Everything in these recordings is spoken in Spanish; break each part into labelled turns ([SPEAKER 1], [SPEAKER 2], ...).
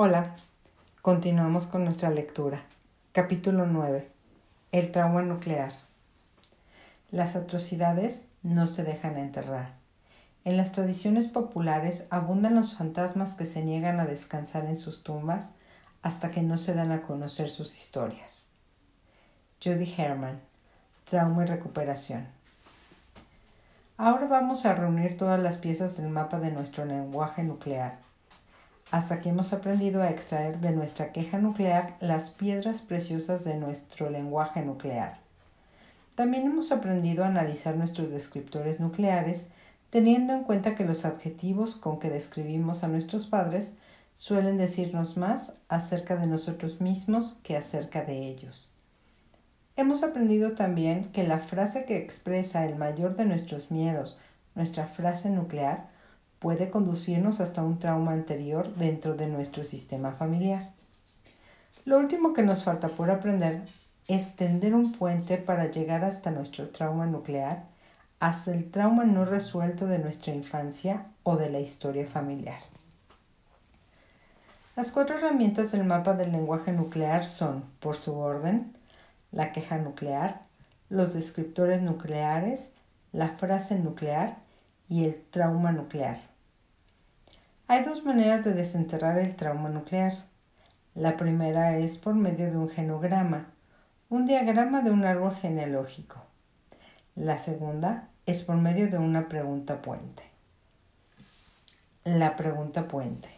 [SPEAKER 1] Hola, continuamos con nuestra lectura. Capítulo 9. El trauma nuclear. Las atrocidades no se dejan enterrar. En las tradiciones populares abundan los fantasmas que se niegan a descansar en sus tumbas hasta que no se dan a conocer sus historias. Judy Herman, Trauma y Recuperación. Ahora vamos a reunir todas las piezas del mapa de nuestro lenguaje nuclear hasta que hemos aprendido a extraer de nuestra queja nuclear las piedras preciosas de nuestro lenguaje nuclear. También hemos aprendido a analizar nuestros descriptores nucleares, teniendo en cuenta que los adjetivos con que describimos a nuestros padres suelen decirnos más acerca de nosotros mismos que acerca de ellos. Hemos aprendido también que la frase que expresa el mayor de nuestros miedos, nuestra frase nuclear, puede conducirnos hasta un trauma anterior dentro de nuestro sistema familiar. Lo último que nos falta por aprender es tender un puente para llegar hasta nuestro trauma nuclear, hasta el trauma no resuelto de nuestra infancia o de la historia familiar. Las cuatro herramientas del mapa del lenguaje nuclear son, por su orden, la queja nuclear, los descriptores nucleares, la frase nuclear y el trauma nuclear. Hay dos maneras de desenterrar el trauma nuclear. La primera es por medio de un genograma, un diagrama de un árbol genealógico. La segunda es por medio de una pregunta puente. La pregunta puente.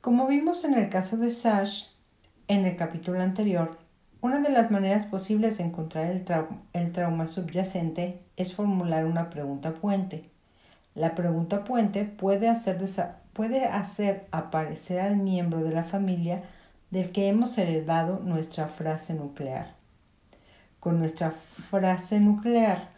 [SPEAKER 1] Como vimos en el caso de Sash, en el capítulo anterior, una de las maneras posibles de encontrar el, el trauma subyacente es formular una pregunta puente. La pregunta puente puede hacer, aparecer al miembro de la familia del que hemos heredado nuestra frase nuclear. Con nuestra frase nuclear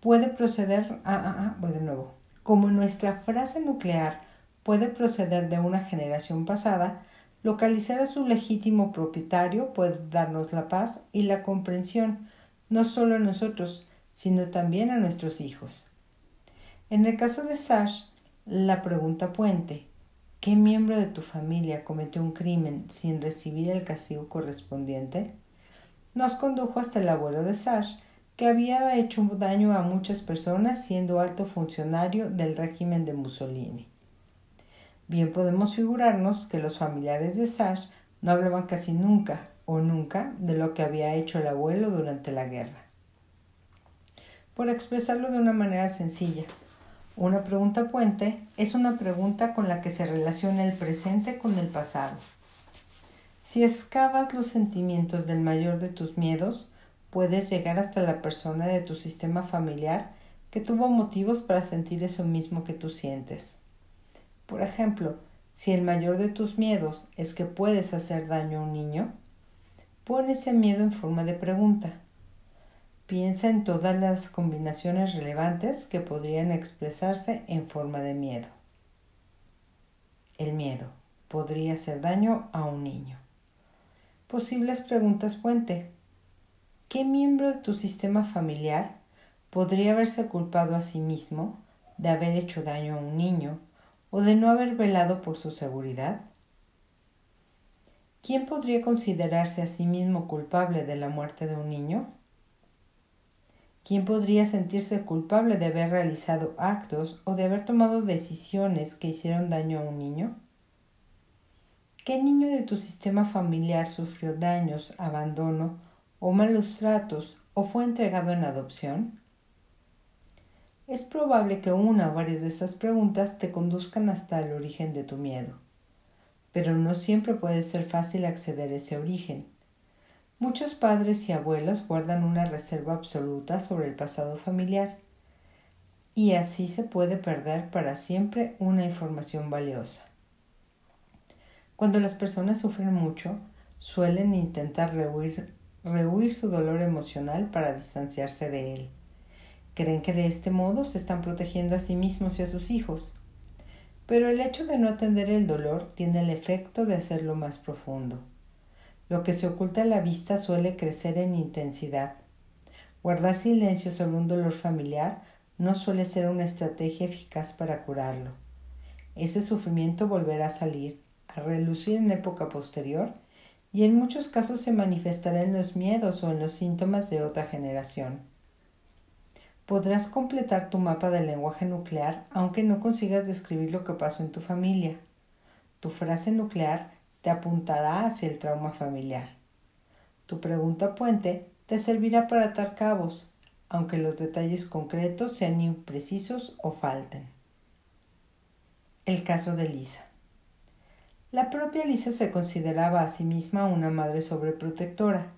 [SPEAKER 1] puede proceder. Ah, ah, ah, de nuevo. Como nuestra frase nuclear puede proceder de una generación pasada, localizar a su legítimo propietario puede darnos la paz y la comprensión, no solo a nosotros, sino también a nuestros hijos. En el caso de Sash, la pregunta puente, ¿qué miembro de tu familia cometió un crimen sin recibir el castigo correspondiente? nos condujo hasta el abuelo de Sash, que había hecho daño a muchas personas siendo alto funcionario del régimen de Mussolini. Bien podemos figurarnos que los familiares de Sash no hablaban casi nunca o nunca de lo que había hecho el abuelo durante la guerra. Por expresarlo de una manera sencilla, una pregunta puente es una pregunta con la que se relaciona el presente con el pasado. Si excavas los sentimientos del mayor de tus miedos, puedes llegar hasta la persona de tu sistema familiar que tuvo motivos para sentir eso mismo que tú sientes. Por ejemplo, si el mayor de tus miedos es que puedes hacer daño a un niño, pon ese miedo en forma de pregunta. Piensa en todas las combinaciones relevantes que podrían expresarse en forma de miedo. El miedo podría hacer daño a un niño. Posibles preguntas puente. ¿Qué miembro de tu sistema familiar podría haberse culpado a sí mismo de haber hecho daño a un niño o de no haber velado por su seguridad? ¿Quién podría considerarse a sí mismo culpable de la muerte de un niño? ¿Quién podría sentirse culpable de haber realizado actos o de haber tomado decisiones que hicieron daño a un niño? ¿Qué niño de tu sistema familiar sufrió daños, abandono o malos tratos o fue entregado en adopción? Es probable que una o varias de estas preguntas te conduzcan hasta el origen de tu miedo, pero no siempre puede ser fácil acceder a ese origen. Muchos padres y abuelos guardan una reserva absoluta sobre el pasado familiar y así se puede perder para siempre una información valiosa. Cuando las personas sufren mucho, suelen intentar rehuir, su dolor emocional para distanciarse de él. Creen que de este modo se están protegiendo a sí mismos y a sus hijos. Pero el hecho de no atender el dolor tiene el efecto de hacerlo más profundo. Lo que se oculta a la vista suele crecer en intensidad. Guardar silencio sobre un dolor familiar no suele ser una estrategia eficaz para curarlo. ese sufrimiento volverá a salir, a relucir en época posterior, y en muchos casos se manifestará en los miedos o en los síntomas de otra generación. Podrás completar tu mapa del lenguaje nuclear aunque no consigas describir lo que pasó en tu familia. Tu frase nuclear te apuntará hacia el trauma familiar. Tu pregunta puente te servirá para atar cabos, aunque los detalles concretos sean imprecisos o falten. El caso de Lisa. La propia Lisa se consideraba a sí misma una madre sobreprotectora.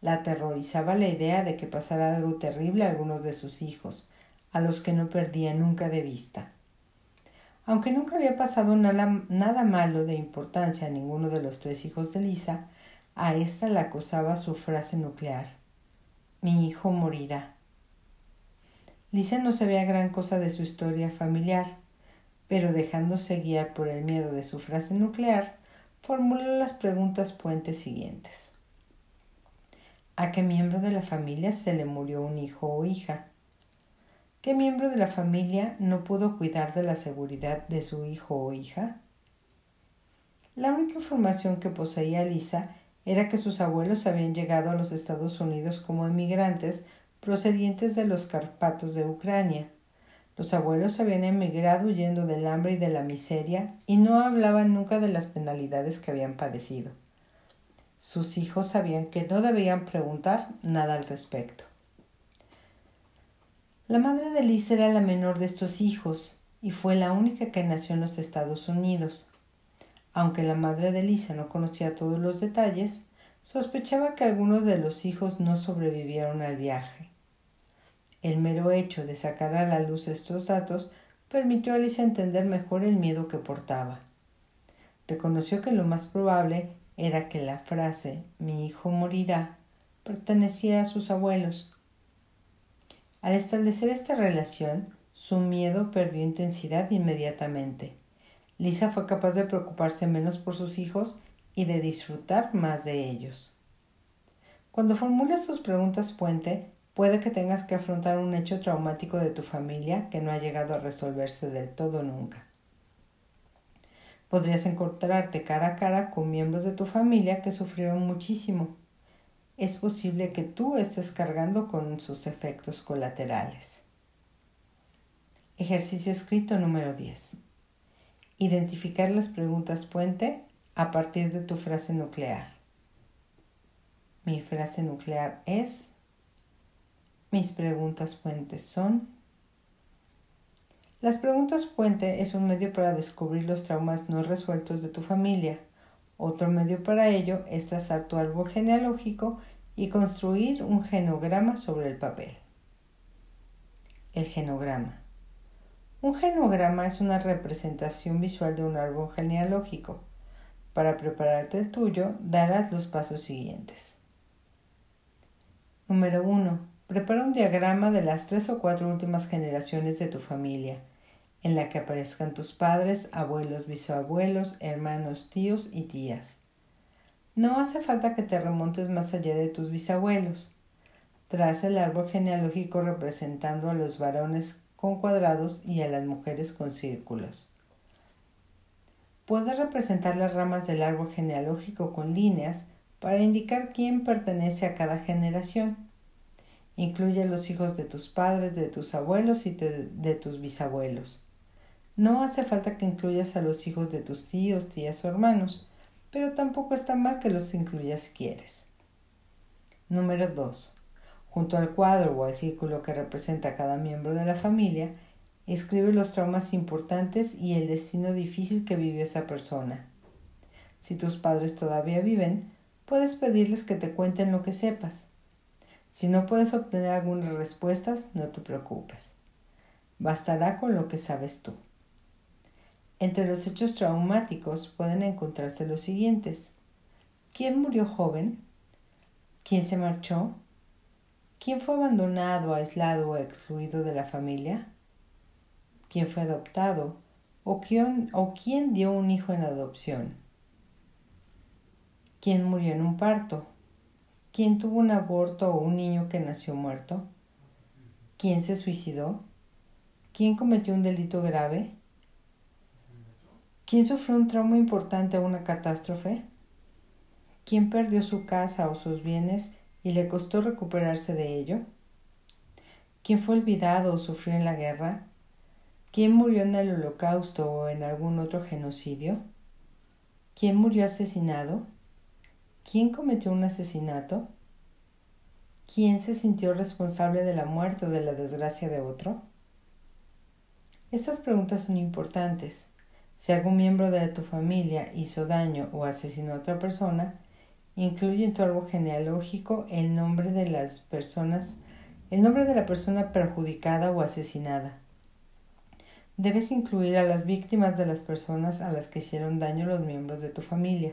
[SPEAKER 1] La aterrorizaba la idea de que pasara algo terrible a algunos de sus hijos, a los que no perdía nunca de vista. Aunque nunca había pasado nada, nada malo de importancia a ninguno de los tres hijos de Lisa, a ésta la acosaba su frase nuclear. Mi hijo morirá. Lisa no sabía gran cosa de su historia familiar, pero dejándose guiar por el miedo de su frase nuclear, formuló las preguntas puentes siguientes. ¿A qué miembro de la familia se le murió un hijo o hija? ¿Qué miembro de la familia no pudo cuidar de la seguridad de su hijo o hija? La única información que poseía Lisa era que sus abuelos habían llegado a los Estados Unidos como emigrantes procedientes de los Carpatos de Ucrania. Los abuelos habían emigrado huyendo del hambre y de la miseria y no hablaban nunca de las penalidades que habían padecido. Sus hijos sabían que no debían preguntar nada al respecto. La madre de Lisa era la menor de estos hijos y fue la única que nació en los Estados Unidos. Aunque la madre de Lisa no conocía todos los detalles, sospechaba que algunos de los hijos no sobrevivieron al viaje. El mero hecho de sacar a la luz estos datos permitió a Lisa entender mejor el miedo que portaba. Reconoció que lo más probable era que la frase mi hijo morirá pertenecía a sus abuelos. Al establecer esta relación, su miedo perdió intensidad inmediatamente. Lisa fue capaz de preocuparse menos por sus hijos y de disfrutar más de ellos. Cuando formulas tus preguntas puente, puede que tengas que afrontar un hecho traumático de tu familia que no ha llegado a resolverse del todo nunca. Podrías encontrarte cara a cara con miembros de tu familia que sufrieron muchísimo. Es posible que tú estés cargando con sus efectos colaterales. Ejercicio escrito número 10. Identificar las preguntas puente a partir de tu frase nuclear. Mi frase nuclear es, mis preguntas puentes son. Las preguntas puente es un medio para descubrir los traumas no resueltos de tu familia. Otro medio para ello es trazar tu árbol genealógico y construir un genograma sobre el papel. El genograma. Un genograma es una representación visual de un árbol genealógico. Para prepararte el tuyo, darás los pasos siguientes. Número 1. Prepara un diagrama de las tres o cuatro últimas generaciones de tu familia, en la que aparezcan tus padres, abuelos, bisabuelos, hermanos, tíos y tías. No hace falta que te remontes más allá de tus bisabuelos. Traza el árbol genealógico representando a los varones con cuadrados y a las mujeres con círculos. Puedes representar las ramas del árbol genealógico con líneas para indicar quién pertenece a cada generación. Incluye a los hijos de tus padres, de tus abuelos y de, tus bisabuelos. No hace falta que incluyas a los hijos de tus tíos, tías o hermanos, pero tampoco está mal que los incluyas si quieres. Número 2. Junto al cuadro o al círculo que representa a cada miembro de la familia, escribe los traumas importantes y el destino difícil que vivió esa persona. Si tus padres todavía viven, puedes pedirles que te cuenten lo que sepas. Si no puedes obtener algunas respuestas, no te preocupes. Bastará con lo que sabes tú. Entre los hechos traumáticos pueden encontrarse los siguientes. ¿Quién murió joven? ¿Quién se marchó? ¿Quién fue abandonado, aislado o excluido de la familia? ¿Quién fue adoptado? ¿O quién, ¿O quién dio un hijo en adopción? ¿Quién murió en un parto? ¿Quién tuvo un aborto o un niño que nació muerto? ¿Quién se suicidó? ¿Quién cometió un delito grave? ¿Quién sufrió un trauma importante o una catástrofe? ¿Quién perdió su casa o sus bienes y le costó recuperarse de ello? ¿Quién fue olvidado o sufrió en la guerra? ¿Quién murió en el holocausto o en algún otro genocidio? ¿Quién murió asesinado? ¿Quién cometió un asesinato? ¿Quién se sintió responsable de la muerte o de la desgracia de otro? Estas preguntas son importantes si algún miembro de tu familia hizo daño o asesinó a otra persona, incluye en tu árbol genealógico el nombre de las personas, el nombre de la persona perjudicada o asesinada. Debes incluir a las víctimas de las personas a las que hicieron daño los miembros de tu familia,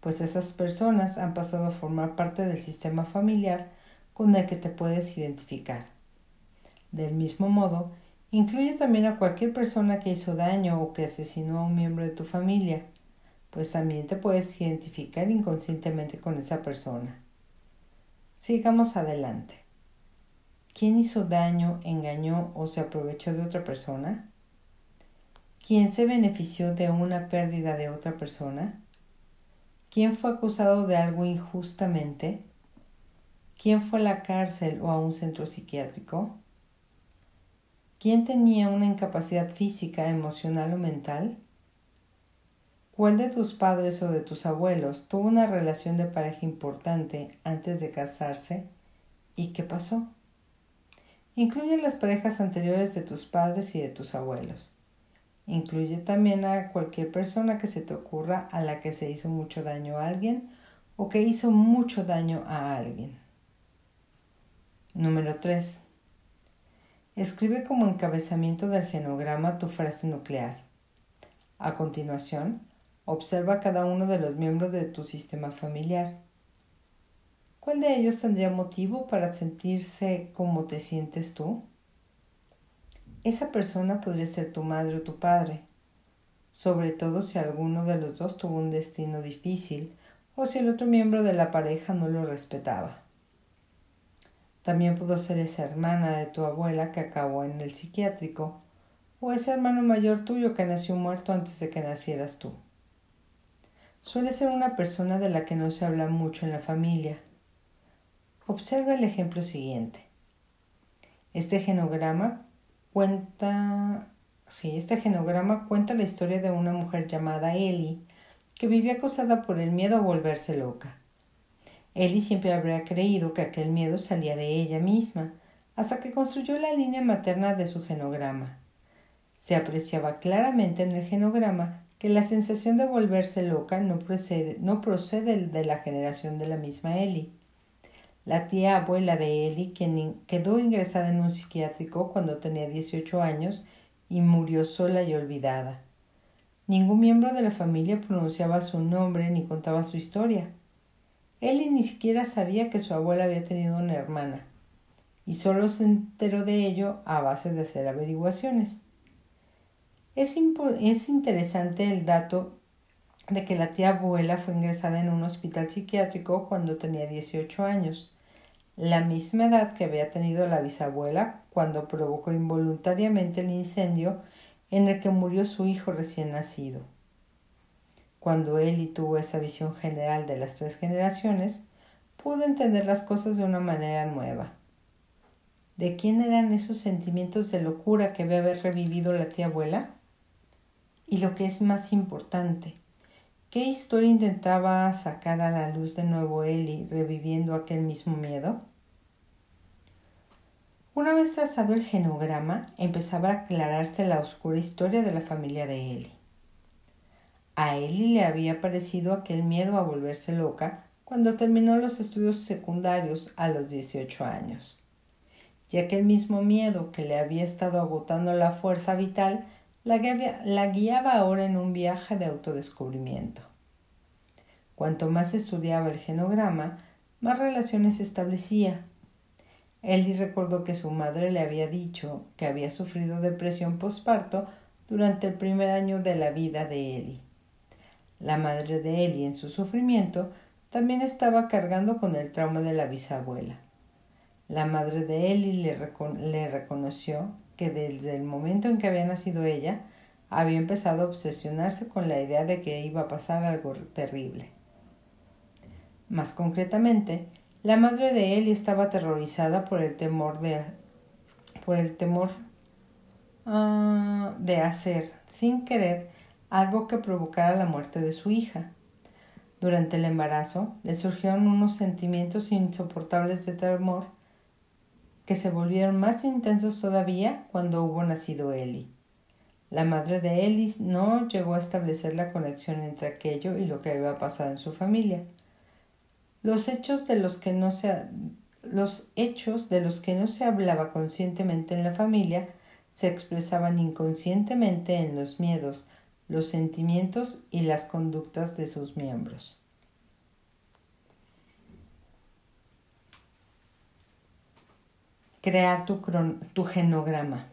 [SPEAKER 1] pues esas personas han pasado a formar parte del sistema familiar con el que te puedes identificar. Del mismo modo, Incluye también a cualquier persona que hizo daño o que asesinó a un miembro de tu familia, pues también te puedes identificar inconscientemente con esa persona. Sigamos adelante. ¿Quién hizo daño, engañó o se aprovechó de otra persona? ¿Quién se benefició de una pérdida de otra persona? ¿Quién fue acusado de algo injustamente? ¿Quién fue a la cárcel o a un centro psiquiátrico? ¿Quién tenía una incapacidad física, emocional o mental? ¿Cuál de tus padres o de tus abuelos tuvo una relación de pareja importante antes de casarse? ¿Y qué pasó? Incluye las parejas anteriores de tus padres y de tus abuelos. Incluye también a cualquier persona que se te ocurra a la que se hizo mucho daño a alguien o que hizo mucho daño a alguien. Número 3. Escribe como encabezamiento del genograma tu frase nuclear. A continuación, observa cada uno de los miembros de tu sistema familiar. ¿Cuál de ellos tendría motivo para sentirse como te sientes tú? Esa persona podría ser tu madre o tu padre, sobre todo si alguno de los dos tuvo un destino difícil o si el otro miembro de la pareja no lo respetaba. También pudo ser esa hermana de tu abuela que acabó en el psiquiátrico, o ese hermano mayor tuyo que nació muerto antes de que nacieras tú. Suele ser una persona de la que no se habla mucho en la familia. Observa el ejemplo siguiente. Este genograma cuenta Sí, este genograma cuenta la historia de una mujer llamada Ellie que vivía acosada por el miedo a volverse loca. Ellie siempre habría creído que aquel miedo salía de ella misma, hasta que construyó la línea materna de su genograma. Se apreciaba claramente en el genograma que la sensación de volverse loca no procede, de la generación de la misma Ellie. La tía abuela de Ellie, quien quedó ingresada en un psiquiátrico cuando tenía 18 años y murió sola y olvidada. Ningún miembro de la familia pronunciaba su nombre ni contaba su historia. Ellie ni siquiera sabía que su abuela había tenido una hermana, y solo se enteró de ello a base de hacer averiguaciones. Es, es interesante el dato de que la tía abuela fue ingresada en un hospital psiquiátrico cuando tenía 18 años, la misma edad que había tenido la bisabuela cuando provocó involuntariamente el incendio en el que murió su hijo recién nacido. Cuando Eli tuvo esa visión general de las tres generaciones, pudo entender las cosas de una manera nueva. ¿De quién eran esos sentimientos de locura que había revivido la tía abuela? Y lo que es más importante, ¿qué historia intentaba sacar a la luz de nuevo Eli reviviendo aquel mismo miedo? Una vez trazado el genograma, empezaba a aclararse la oscura historia de la familia de Eli. A Ellie le había parecido aquel miedo a volverse loca cuando terminó los estudios secundarios a los 18 años, y aquel mismo miedo que le había estado agotando la fuerza vital la, la guiaba ahora en un viaje de autodescubrimiento. Cuanto más estudiaba el genograma, más relaciones establecía. Ellie recordó que su madre le había dicho que había sufrido depresión posparto durante el primer año de la vida de Ellie. La madre de Ellie, en su sufrimiento, también estaba cargando con el trauma de la bisabuela. La madre de Ellie le, reconoció que desde el momento en que había nacido ella, había empezado a obsesionarse con la idea de que iba a pasar algo terrible. Más concretamente, la madre de Ellie estaba aterrorizada por el temor de por el temor ah, de hacer sin querer algo que provocara la muerte de su hija. Durante el embarazo le surgieron unos sentimientos insoportables de temor que se volvieron más intensos todavía cuando hubo nacido Ellie. La madre de Ellie no llegó a establecer la conexión entre aquello y lo que había pasado en su familia. Los hechos de los que no se, los hechos de los que no se hablaba conscientemente en la familia se expresaban inconscientemente en los miedos, los sentimientos y las conductas de sus miembros. Crear tu, genograma.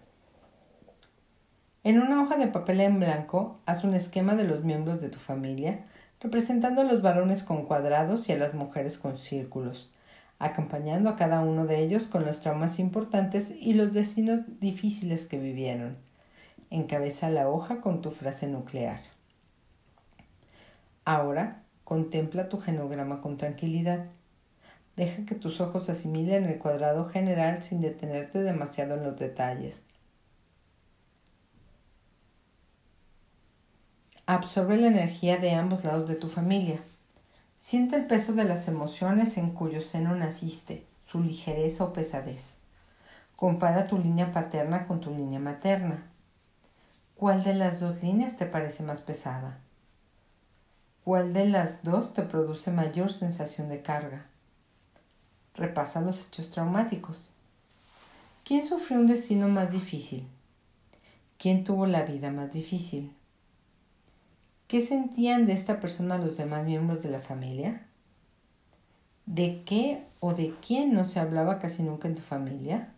[SPEAKER 1] En una hoja de papel en blanco, haz un esquema de los miembros de tu familia, representando a los varones con cuadrados y a las mujeres con círculos, acompañando a cada uno de ellos con los traumas importantes y los destinos difíciles que vivieron. Encabeza la hoja con tu frase nuclear. Ahora contempla tu genograma con tranquilidad. Deja que tus ojos asimilen el cuadrado general sin detenerte demasiado en los detalles. Absorbe la energía de ambos lados de tu familia. Siente el peso de las emociones en cuyo seno naciste, su ligereza o pesadez. Compara tu línea paterna con tu línea materna. ¿Cuál de las dos líneas te parece más pesada? ¿Cuál de las dos te produce mayor sensación de carga? Repasa los hechos traumáticos. ¿Quién sufrió un destino más difícil? ¿Quién tuvo la vida más difícil? ¿Qué sentían de esta persona los demás miembros de la familia? ¿De qué o de quién no se hablaba casi nunca en tu familia?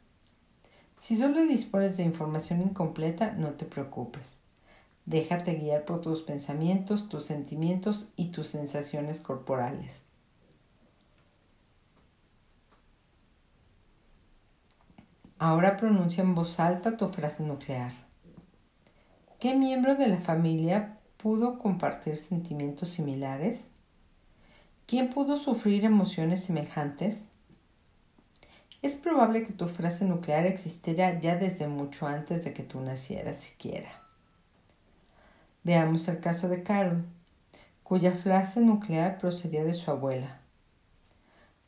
[SPEAKER 1] Si solo dispones de información incompleta, no te preocupes. Déjate guiar por tus pensamientos, tus sentimientos y tus sensaciones corporales. Ahora pronuncia en voz alta tu frase nuclear. ¿Qué miembro de la familia pudo compartir sentimientos similares? ¿Quién pudo sufrir emociones semejantes? Es probable que tu frase nuclear existiera ya desde mucho antes de que tú nacieras siquiera. Veamos el caso de Carol, cuya frase nuclear procedía de su abuela.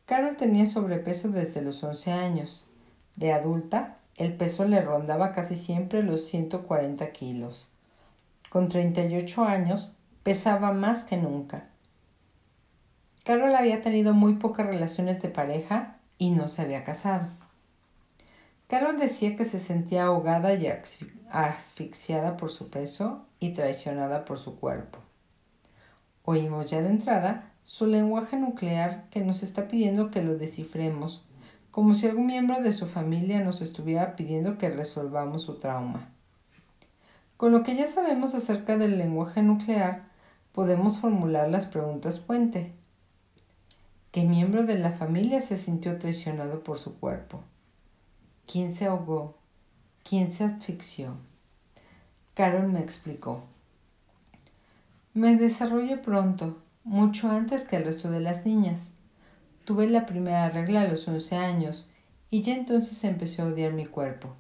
[SPEAKER 1] Carol tenía sobrepeso desde los 11 años. De adulta, el peso le rondaba casi siempre los 140 kilos con 38 años, pesaba más que nunca. Carol había tenido muy pocas relaciones de pareja y no se había casado. Carol decía que se sentía ahogada y asfixiada por su peso y traicionada por su cuerpo. Oímos ya de entrada su lenguaje nuclear que nos está pidiendo que lo descifremos, como si algún miembro de su familia nos estuviera pidiendo que resolvamos su trauma. Con lo que ya sabemos acerca del lenguaje nuclear, podemos formular las preguntas puente. ¿Qué miembro de la familia se sintió traicionado por su cuerpo? ¿Quién se ahogó? ¿Quién se asfixió? Carol me explicó. Me desarrollé pronto, mucho antes que el resto de las niñas. Tuve la primera regla a los once años y ya entonces empecé a odiar mi cuerpo.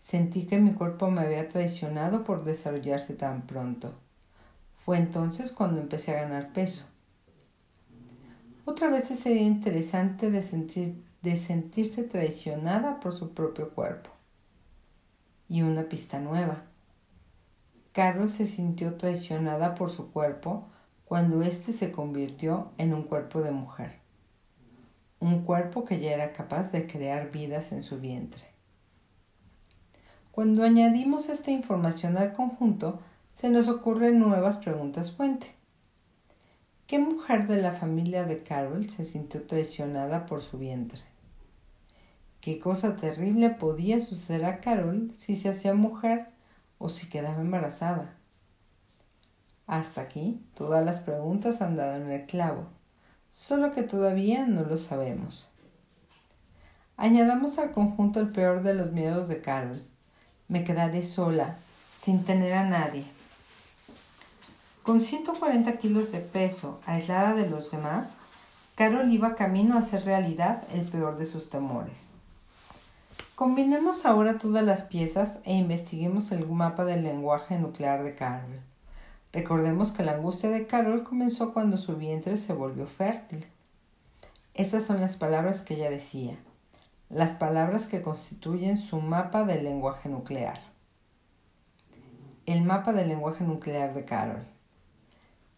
[SPEAKER 1] Sentí que mi cuerpo me había traicionado por desarrollarse tan pronto. Fue entonces cuando empecé a ganar peso. Otra vez idea interesante de, sentir, de sentirse traicionada por su propio cuerpo. Y una pista nueva. Carol se sintió traicionada por su cuerpo cuando éste se convirtió en un cuerpo de mujer. Un cuerpo que ya era capaz de crear vidas en su vientre. Cuando añadimos esta información al conjunto, se nos ocurren nuevas preguntas fuente. ¿Qué mujer de la familia de Carol se sintió traicionada por su vientre? ¿Qué cosa terrible podía suceder a Carol si se hacía mujer o si quedaba embarazada? Hasta aquí todas las preguntas han dado en el clavo, solo que todavía no lo sabemos. Añadamos al conjunto el peor de los miedos de Carol, me quedaré sola, sin tener a nadie. Con 140 kilos de peso, aislada de los demás, Carol iba camino a hacer realidad el peor de sus temores. Combinemos ahora todas las piezas e investiguemos el mapa del lenguaje nuclear de Carol. Recordemos que la angustia de Carol comenzó cuando su vientre se volvió fértil. Estas son las palabras que ella decía, las palabras que constituyen su mapa del lenguaje nuclear. El mapa del lenguaje nuclear de Carol.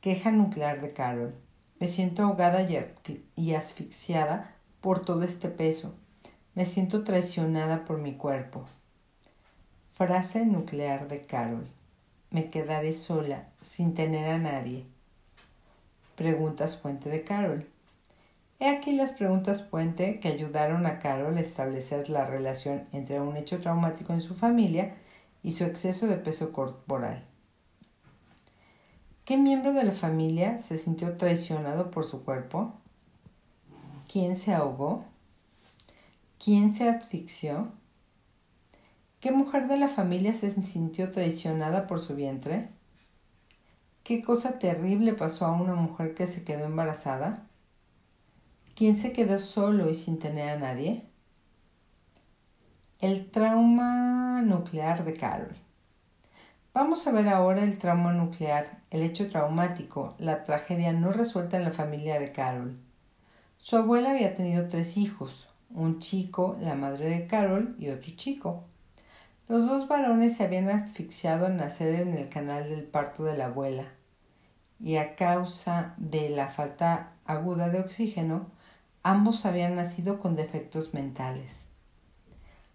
[SPEAKER 1] Queja nuclear de Carol. Me siento ahogada y asfixiada por todo este peso. Me siento traicionada por mi cuerpo. Frase nuclear de Carol. Me quedaré sola, sin tener a nadie. Preguntas fuente de Carol. He aquí las preguntas puente que ayudaron a Carol a establecer la relación entre un hecho traumático en su familia y su exceso de peso corporal. ¿Qué miembro de la familia se sintió traicionado por su cuerpo? ¿Quién se ahogó? ¿Quién se asfixió? ¿Qué mujer de la familia se sintió traicionada por su vientre? ¿Qué cosa terrible pasó a una mujer que se quedó embarazada? ¿Quién se quedó solo y sin tener a nadie? El trauma nuclear de Carol. Vamos a ver ahora el trauma nuclear, el hecho traumático, la tragedia no resuelta en la familia de Carol. Su abuela había tenido tres hijos, un chico, la madre de Carol y otro chico. Los dos varones se habían asfixiado al nacer en el canal del parto de la abuela, y a causa de la falta aguda de oxígeno, ambos habían nacido con defectos mentales.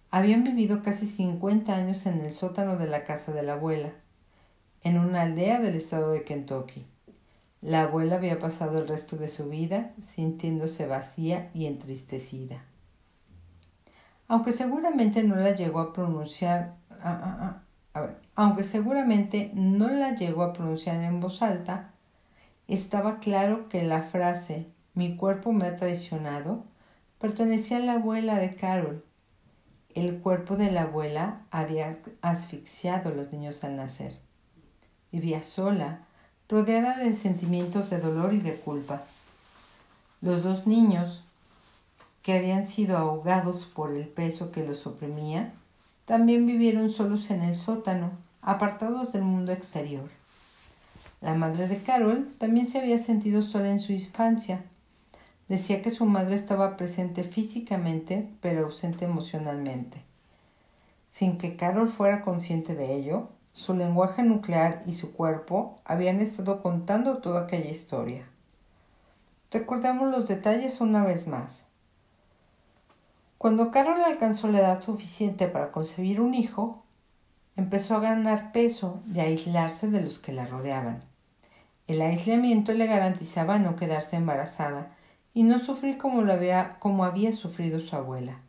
[SPEAKER 1] Habían vivido casi 50 años en el sótano de la casa de la abuela, en una aldea del estado de Kentucky. La abuela había pasado el resto de su vida sintiéndose vacía y entristecida. Aunque seguramente no la llegó a pronunciar, ah, ah, ah, aunque seguramente no la llegó a pronunciar en voz alta, estaba claro que la frase mi cuerpo me ha traicionado pertenecía a la abuela de Carol, el cuerpo de la abuela había asfixiado a los niños al nacer. Vivía sola, rodeada de sentimientos de dolor y de culpa. Los dos niños, que habían sido ahogados por el peso que los oprimía, también vivieron solos en el sótano, apartados del mundo exterior. La madre de Carol también se había sentido sola en su infancia, Decía que su madre estaba presente físicamente, pero ausente emocionalmente. Sin que Carol fuera consciente de ello, su lenguaje nuclear y su cuerpo habían estado contando toda aquella historia. Recordemos los detalles una vez más. Cuando Carol alcanzó la edad suficiente para concebir un hijo, empezó a ganar peso y a aislarse de los que la rodeaban. El aislamiento le garantizaba no quedarse embarazada y no sufrir como, había, como había sufrido su abuela.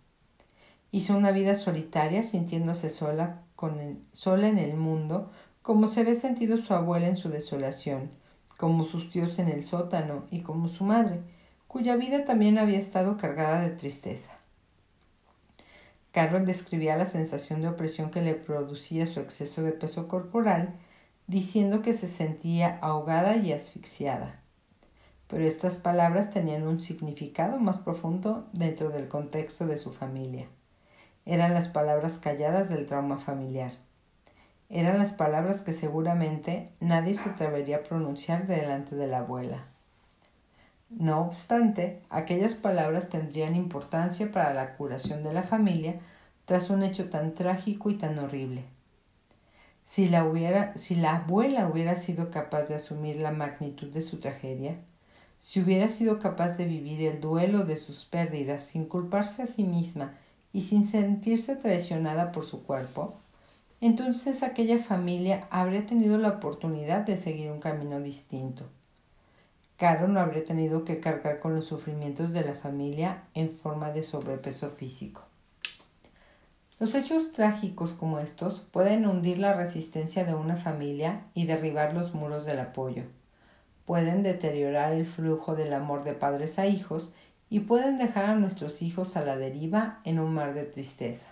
[SPEAKER 1] Hizo una vida solitaria, sintiéndose sola, con sola en el mundo, como se había sentido su abuela en su desolación, como sus tíos en el sótano y como su madre, cuya vida también había estado cargada de tristeza. Carol describía la sensación de opresión que le producía su exceso de peso corporal, diciendo que se sentía ahogada y asfixiada pero estas palabras tenían un significado más profundo dentro del contexto de su familia. Eran las palabras calladas del trauma familiar. Eran las palabras que seguramente nadie se atrevería a pronunciar delante de la abuela. No obstante, aquellas palabras tendrían importancia para la curación de la familia tras un hecho tan trágico y tan horrible. Si la, hubiera, si la abuela hubiera sido capaz de asumir la magnitud de su tragedia, si hubiera sido capaz de vivir el duelo de sus pérdidas sin culparse a sí misma y sin sentirse traicionada por su cuerpo, entonces aquella familia habría tenido la oportunidad de seguir un camino distinto. Caro no habría tenido que cargar con los sufrimientos de la familia en forma de sobrepeso físico. Los hechos trágicos como estos pueden hundir la resistencia de una familia y derribar los muros del apoyo pueden deteriorar el flujo del amor de padres a hijos y pueden dejar a nuestros hijos a la deriva en un mar de tristeza.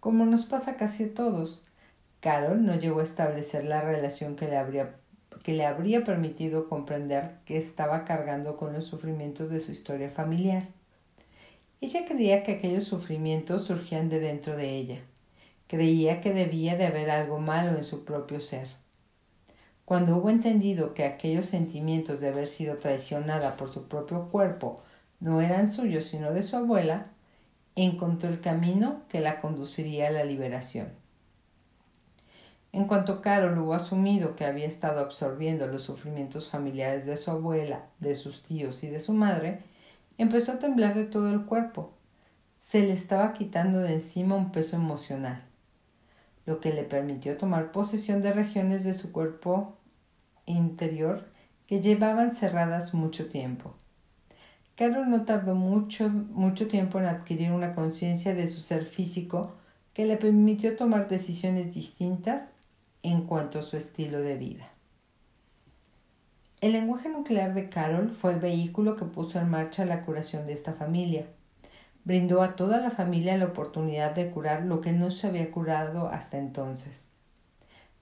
[SPEAKER 1] Como nos pasa casi a todos, Carol no llegó a establecer la relación que le habría que le habría permitido comprender que estaba cargando con los sufrimientos de su historia familiar. Ella creía que aquellos sufrimientos surgían de dentro de ella. Creía que debía de haber algo malo en su propio ser. Cuando hubo entendido que aquellos sentimientos de haber sido traicionada por su propio cuerpo no eran suyos sino de su abuela, encontró el camino que la conduciría a la liberación. En cuanto Carol hubo asumido que había estado absorbiendo los sufrimientos familiares de su abuela, de sus tíos y de su madre, empezó a temblar de todo el cuerpo. Se le estaba quitando de encima un peso emocional, lo que le permitió tomar posesión de regiones de su cuerpo interior que llevaban cerradas mucho tiempo. Carol no tardó mucho, mucho tiempo en adquirir una conciencia de su ser físico que le permitió tomar decisiones distintas en cuanto a su estilo de vida. El lenguaje nuclear de Carol fue el vehículo que puso en marcha la curación de esta familia. Brindó a toda la familia la oportunidad de curar lo que no se había curado hasta entonces.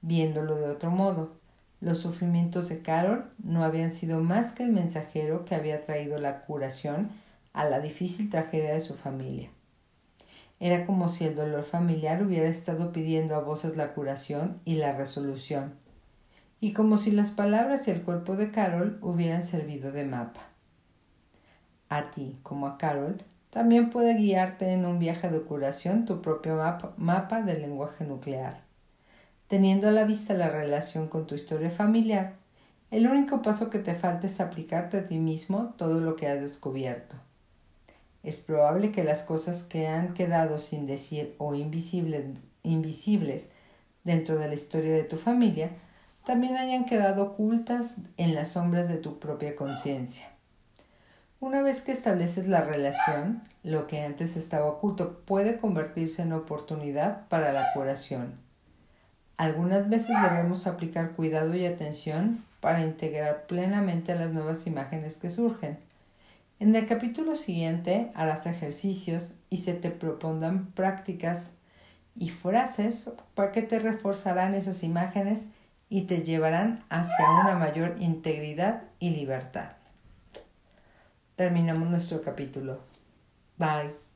[SPEAKER 1] Viéndolo de otro modo, los sufrimientos de Carol no habían sido más que el mensajero que había traído la curación a la difícil tragedia de su familia. Era como si el dolor familiar hubiera estado pidiendo a voces la curación y la resolución, y como si las palabras y el cuerpo de Carol hubieran servido de mapa. A ti, como a Carol, también puede guiarte en un viaje de curación tu propio mapa, mapa del lenguaje nuclear. Teniendo a la vista la relación con tu historia familiar, el único paso que te falta es aplicarte a ti mismo todo lo que has descubierto. Es probable que las cosas que han quedado sin decir o invisibles, invisibles dentro de la historia de tu familia también hayan quedado ocultas en las sombras de tu propia conciencia. Una vez que estableces la relación, lo que antes estaba oculto puede convertirse en oportunidad para la curación. Algunas veces debemos aplicar cuidado y atención para integrar plenamente las nuevas imágenes que surgen. En el capítulo siguiente harás ejercicios y se te propondrán prácticas y frases para que te reforzarán esas imágenes y te llevarán hacia una mayor integridad y libertad. Terminamos nuestro capítulo. Bye.